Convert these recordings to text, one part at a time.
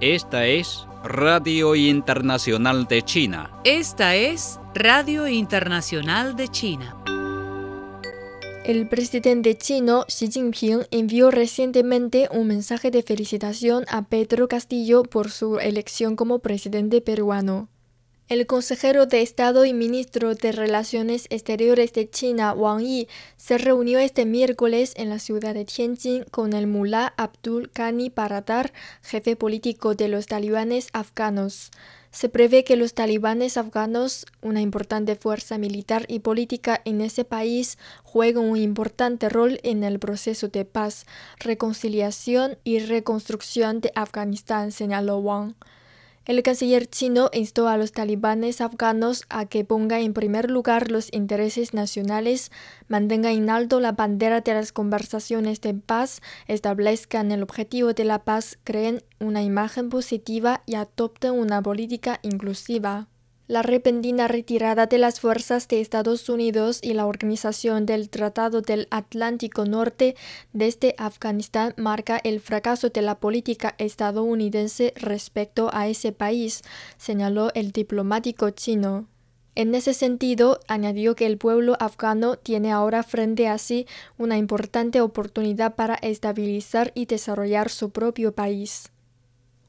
Esta es Radio Internacional de China. Esta es Radio Internacional de China. El presidente chino Xi Jinping envió recientemente un mensaje de felicitación a Pedro Castillo por su elección como presidente peruano. El consejero de Estado y ministro de Relaciones Exteriores de China, Wang Yi, se reunió este miércoles en la ciudad de Tianjin con el mulá Abdul Ghani Baradar, jefe político de los talibanes afganos. Se prevé que los talibanes afganos, una importante fuerza militar y política en ese país, jueguen un importante rol en el proceso de paz, reconciliación y reconstrucción de Afganistán, señaló Wang. El canciller chino instó a los talibanes afganos a que pongan en primer lugar los intereses nacionales, mantengan en alto la bandera de las conversaciones de paz, establezcan el objetivo de la paz, creen una imagen positiva y adopten una política inclusiva. La repentina retirada de las fuerzas de Estados Unidos y la organización del Tratado del Atlántico Norte desde Afganistán marca el fracaso de la política estadounidense respecto a ese país, señaló el diplomático chino. En ese sentido, añadió que el pueblo afgano tiene ahora frente a sí una importante oportunidad para estabilizar y desarrollar su propio país.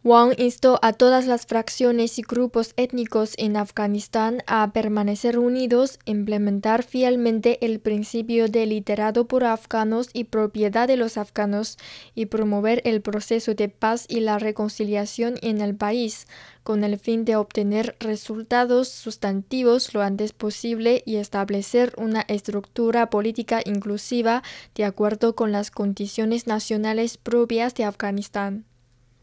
Wang instó a todas las fracciones y grupos étnicos en Afganistán a permanecer unidos, implementar fielmente el principio de liderado por afganos y propiedad de los afganos y promover el proceso de paz y la reconciliación en el país, con el fin de obtener resultados sustantivos lo antes posible y establecer una estructura política inclusiva de acuerdo con las condiciones nacionales propias de Afganistán.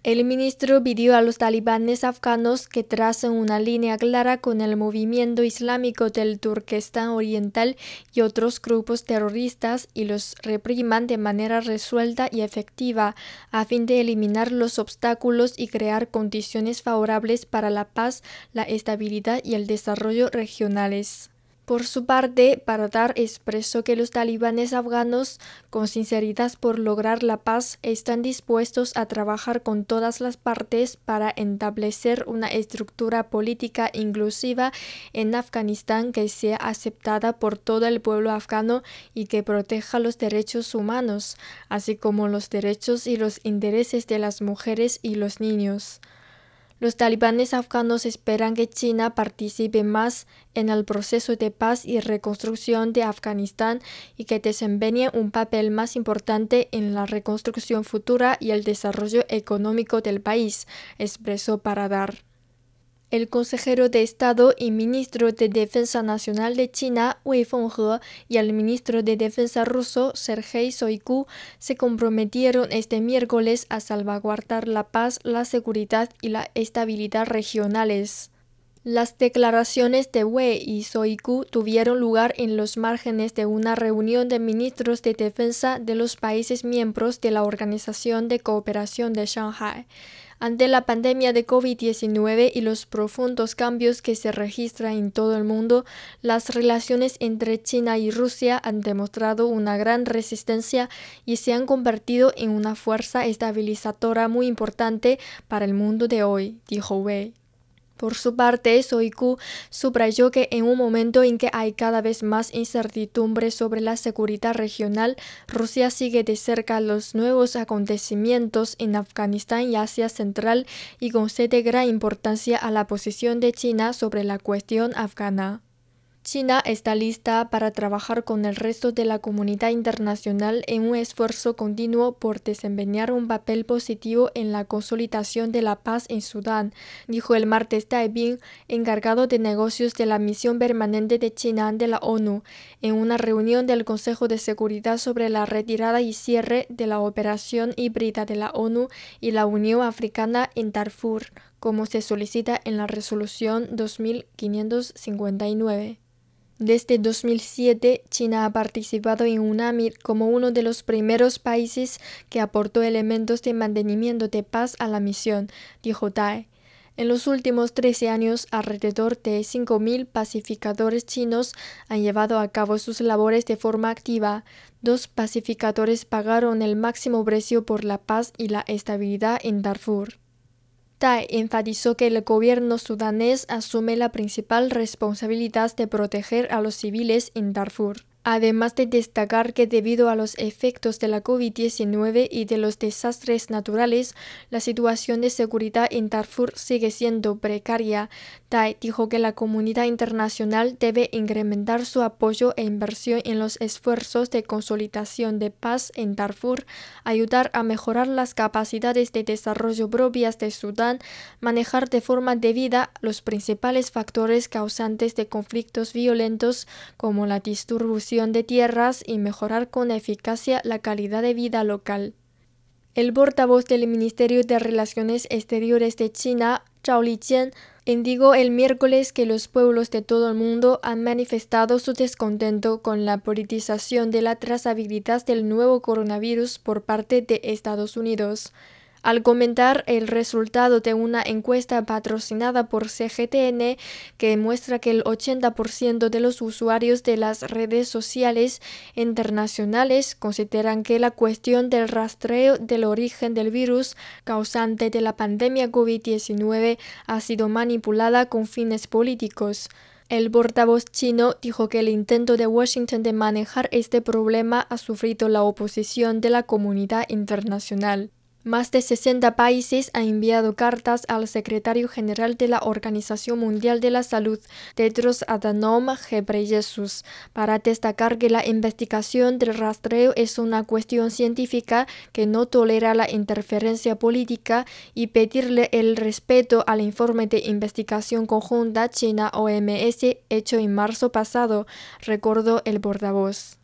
El ministro pidió a los talibanes afganos que tracen una línea clara con el movimiento islámico del Turquestán Oriental y otros grupos terroristas y los repriman de manera resuelta y efectiva, a fin de eliminar los obstáculos y crear condiciones favorables para la paz, la estabilidad y el desarrollo regionales. Por su parte, Baradar expresó que los talibanes afganos, con sinceridad por lograr la paz, están dispuestos a trabajar con todas las partes para establecer una estructura política inclusiva en Afganistán que sea aceptada por todo el pueblo afgano y que proteja los derechos humanos, así como los derechos y los intereses de las mujeres y los niños. Los talibanes afganos esperan que China participe más en el proceso de paz y reconstrucción de Afganistán y que desempeñe un papel más importante en la reconstrucción futura y el desarrollo económico del país, expresó Paradar. El consejero de Estado y ministro de Defensa Nacional de China, Wei Fenghe, y el ministro de Defensa ruso, Sergei Shoigu, se comprometieron este miércoles a salvaguardar la paz, la seguridad y la estabilidad regionales. Las declaraciones de Wei y Shoigu tuvieron lugar en los márgenes de una reunión de ministros de defensa de los países miembros de la Organización de Cooperación de Shanghai. Ante la pandemia de COVID-19 y los profundos cambios que se registran en todo el mundo, las relaciones entre China y Rusia han demostrado una gran resistencia y se han convertido en una fuerza estabilizadora muy importante para el mundo de hoy, dijo Wei. Por su parte, Soiku subrayó que en un momento en que hay cada vez más incertidumbre sobre la seguridad regional, Rusia sigue de cerca los nuevos acontecimientos en Afganistán y Asia Central y concede gran importancia a la posición de China sobre la cuestión afgana. China está lista para trabajar con el resto de la comunidad internacional en un esfuerzo continuo por desempeñar un papel positivo en la consolidación de la paz en Sudán, dijo el martes Taibing, encargado de negocios de la misión permanente de China de la ONU, en una reunión del Consejo de Seguridad sobre la retirada y cierre de la operación híbrida de la ONU y la Unión Africana en Darfur, como se solicita en la resolución 2559. Desde 2007, China ha participado en UNAMIR como uno de los primeros países que aportó elementos de mantenimiento de paz a la misión, dijo Tai. En los últimos 13 años, alrededor de 5.000 pacificadores chinos han llevado a cabo sus labores de forma activa. Dos pacificadores pagaron el máximo precio por la paz y la estabilidad en Darfur. Tai enfatizó que el gobierno sudanés asume la principal responsabilidad de proteger a los civiles en Darfur además de destacar que debido a los efectos de la COVID-19 y de los desastres naturales, la situación de seguridad en Darfur sigue siendo precaria. Tai dijo que la comunidad internacional debe incrementar su apoyo e inversión en los esfuerzos de consolidación de paz en Darfur, ayudar a mejorar las capacidades de desarrollo propias de Sudán, manejar de forma debida los principales factores causantes de conflictos violentos como la de tierras y mejorar con eficacia la calidad de vida local. El portavoz del Ministerio de Relaciones Exteriores de China, Zhao Lijian, indicó el miércoles que los pueblos de todo el mundo han manifestado su descontento con la politización de la trazabilidad del nuevo coronavirus por parte de Estados Unidos. Al comentar el resultado de una encuesta patrocinada por CGTN que muestra que el 80% de los usuarios de las redes sociales internacionales consideran que la cuestión del rastreo del origen del virus causante de la pandemia COVID-19 ha sido manipulada con fines políticos. El portavoz chino dijo que el intento de Washington de manejar este problema ha sufrido la oposición de la comunidad internacional. Más de 60 países han enviado cartas al secretario general de la Organización Mundial de la Salud, Tedros Adhanom Ghebreyesus, para destacar que la investigación del rastreo es una cuestión científica que no tolera la interferencia política y pedirle el respeto al informe de investigación conjunta China-OMS hecho en marzo pasado, recordó el portavoz.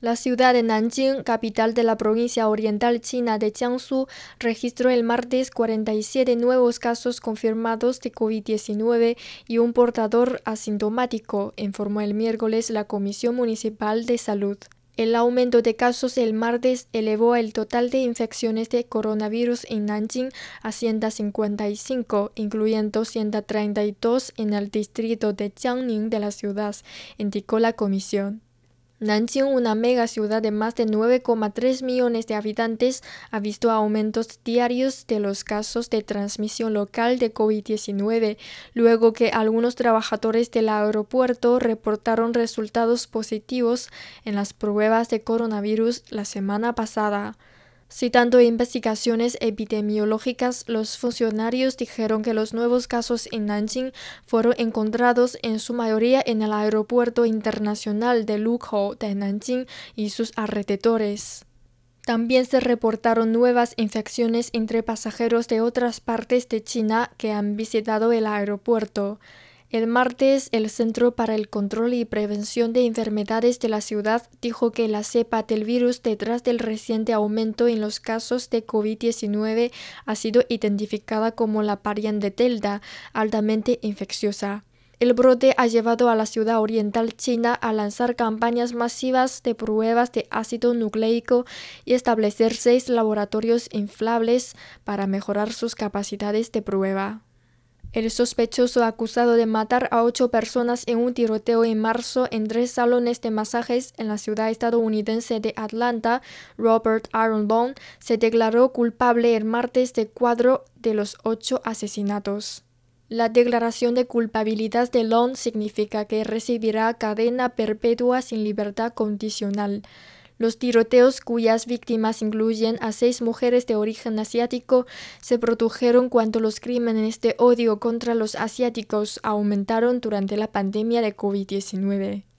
La ciudad de Nanjing, capital de la provincia oriental china de Jiangsu, registró el martes 47 nuevos casos confirmados de COVID-19 y un portador asintomático, informó el miércoles la Comisión Municipal de Salud. El aumento de casos el martes elevó el total de infecciones de coronavirus en Nanjing a 155, incluyendo 132 en el distrito de Jiangning de la ciudad, indicó la comisión. Nanjing, una mega ciudad de más de 9,3 millones de habitantes, ha visto aumentos diarios de los casos de transmisión local de COVID-19, luego que algunos trabajadores del aeropuerto reportaron resultados positivos en las pruebas de coronavirus la semana pasada. Citando investigaciones epidemiológicas, los funcionarios dijeron que los nuevos casos en Nanjing fueron encontrados en su mayoría en el Aeropuerto Internacional de Lukou de Nanjing y sus alrededores. También se reportaron nuevas infecciones entre pasajeros de otras partes de China que han visitado el aeropuerto. El martes, el Centro para el Control y Prevención de Enfermedades de la ciudad dijo que la cepa del virus detrás del reciente aumento en los casos de COVID-19 ha sido identificada como la variante Delta, altamente infecciosa. El brote ha llevado a la ciudad oriental china a lanzar campañas masivas de pruebas de ácido nucleico y establecer seis laboratorios inflables para mejorar sus capacidades de prueba. El sospechoso acusado de matar a ocho personas en un tiroteo en marzo en tres salones de masajes en la ciudad estadounidense de Atlanta, Robert Aaron Bone, se declaró culpable el martes de cuatro de los ocho asesinatos. La declaración de culpabilidad de Long significa que recibirá cadena perpetua sin libertad condicional. Los tiroteos cuyas víctimas incluyen a seis mujeres de origen asiático se produjeron cuando los crímenes de odio contra los asiáticos aumentaron durante la pandemia de COVID-19.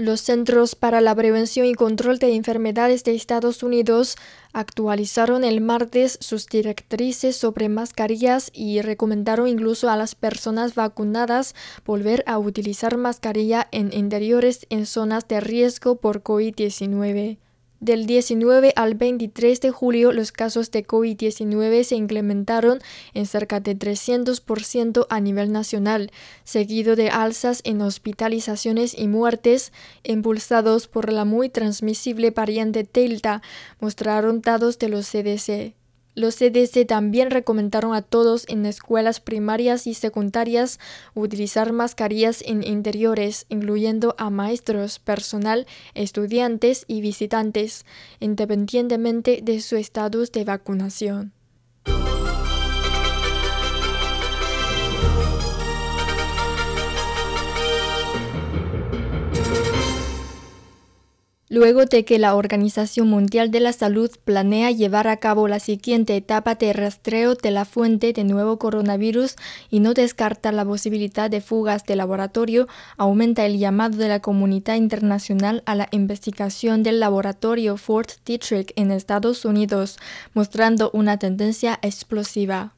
Los Centros para la Prevención y Control de Enfermedades de Estados Unidos actualizaron el martes sus directrices sobre mascarillas y recomendaron incluso a las personas vacunadas volver a utilizar mascarilla en interiores en zonas de riesgo por COVID-19. Del 19 al 23 de julio, los casos de COVID-19 se incrementaron en cerca de 300% a nivel nacional, seguido de alzas en hospitalizaciones y muertes, impulsados por la muy transmisible variante Delta, mostraron datos de los CDC. Los CDC también recomendaron a todos en escuelas primarias y secundarias utilizar mascarillas en interiores, incluyendo a maestros, personal, estudiantes y visitantes, independientemente de su estatus de vacunación. Luego de que la Organización Mundial de la Salud planea llevar a cabo la siguiente etapa de rastreo de la fuente de nuevo coronavirus y no descarta la posibilidad de fugas de laboratorio, aumenta el llamado de la comunidad internacional a la investigación del laboratorio Fort Detrick en Estados Unidos, mostrando una tendencia explosiva.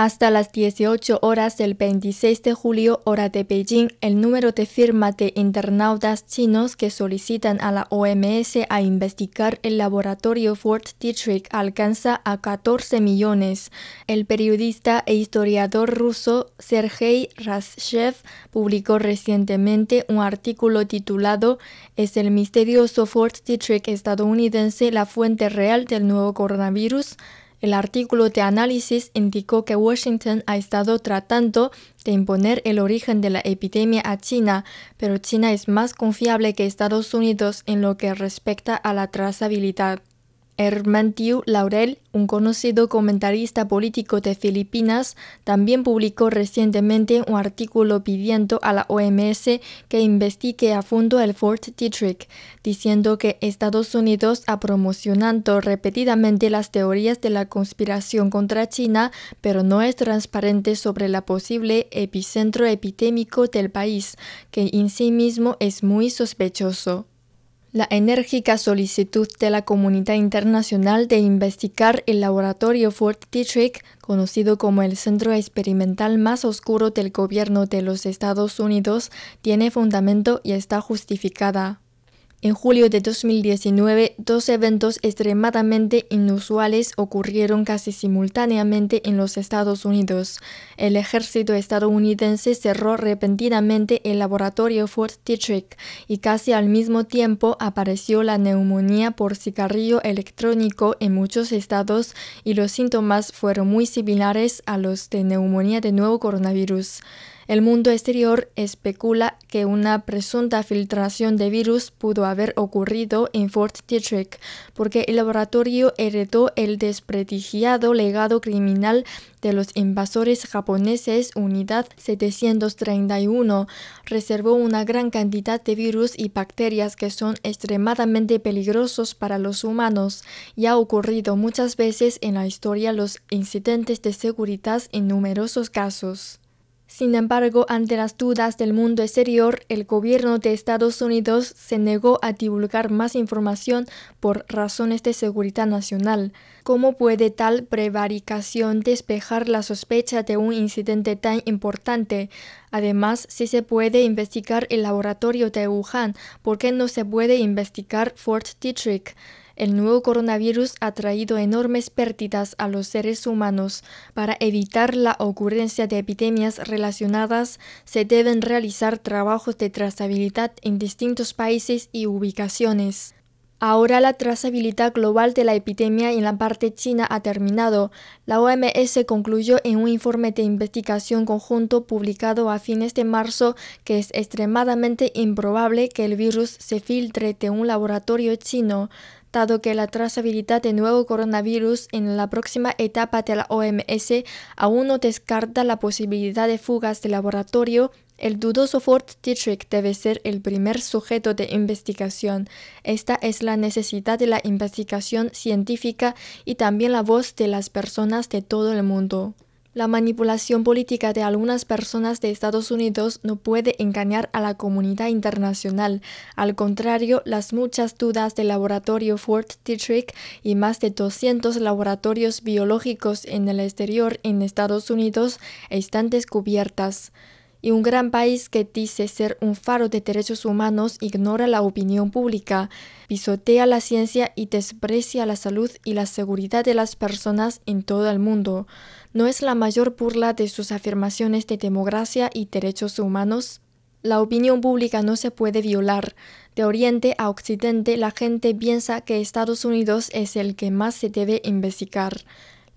Hasta las 18 horas del 26 de julio, hora de Beijing, el número de firmas de internautas chinos que solicitan a la OMS a investigar el laboratorio Fort Detrick alcanza a 14 millones. El periodista e historiador ruso Sergei Razchev publicó recientemente un artículo titulado ¿Es el misterioso Fort Detrick estadounidense la fuente real del nuevo coronavirus? El artículo de análisis indicó que Washington ha estado tratando de imponer el origen de la epidemia a China, pero China es más confiable que Estados Unidos en lo que respecta a la trazabilidad. Hermantiu Laurel, un conocido comentarista político de Filipinas, también publicó recientemente un artículo pidiendo a la OMS que investigue a fondo el Fort Detrick, diciendo que Estados Unidos ha promocionado repetidamente las teorías de la conspiración contra China, pero no es transparente sobre la posible epicentro epidémico del país, que en sí mismo es muy sospechoso. La enérgica solicitud de la comunidad internacional de investigar el laboratorio Fort Detrick, conocido como el centro experimental más oscuro del gobierno de los Estados Unidos, tiene fundamento y está justificada. En julio de 2019, dos eventos extremadamente inusuales ocurrieron casi simultáneamente en los Estados Unidos. El ejército estadounidense cerró repentinamente el laboratorio Fort Detrick y casi al mismo tiempo apareció la neumonía por cigarrillo electrónico en muchos estados y los síntomas fueron muy similares a los de neumonía de nuevo coronavirus. El mundo exterior especula que una presunta filtración de virus pudo haber ocurrido en Fort Detrick porque el laboratorio heredó el desprestigiado legado criminal de los invasores japoneses Unidad 731 reservó una gran cantidad de virus y bacterias que son extremadamente peligrosos para los humanos y ha ocurrido muchas veces en la historia los incidentes de seguridad en numerosos casos. Sin embargo, ante las dudas del mundo exterior, el gobierno de Estados Unidos se negó a divulgar más información por razones de seguridad nacional. ¿Cómo puede tal prevaricación despejar la sospecha de un incidente tan importante? Además, si se puede investigar el laboratorio de Wuhan, ¿por qué no se puede investigar Fort Detrick? El nuevo coronavirus ha traído enormes pérdidas a los seres humanos. Para evitar la ocurrencia de epidemias relacionadas, se deben realizar trabajos de trazabilidad en distintos países y ubicaciones. Ahora la trazabilidad global de la epidemia en la parte china ha terminado. La OMS concluyó en un informe de investigación conjunto publicado a fines de marzo que es extremadamente improbable que el virus se filtre de un laboratorio chino dado que la trazabilidad de nuevo coronavirus en la próxima etapa de la OMS aún no descarta la posibilidad de fugas de laboratorio, el dudoso Fort Detrick debe ser el primer sujeto de investigación. Esta es la necesidad de la investigación científica y también la voz de las personas de todo el mundo. La manipulación política de algunas personas de Estados Unidos no puede engañar a la comunidad internacional. Al contrario, las muchas dudas del laboratorio Fort Detrick y más de 200 laboratorios biológicos en el exterior en Estados Unidos están descubiertas y un gran país que dice ser un faro de derechos humanos ignora la opinión pública, pisotea la ciencia y desprecia la salud y la seguridad de las personas en todo el mundo. ¿No es la mayor burla de sus afirmaciones de democracia y derechos humanos? La opinión pública no se puede violar. De Oriente a Occidente la gente piensa que Estados Unidos es el que más se debe investigar.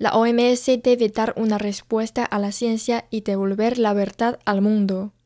La OMS debe dar una respuesta a la ciencia y devolver la verdad al mundo.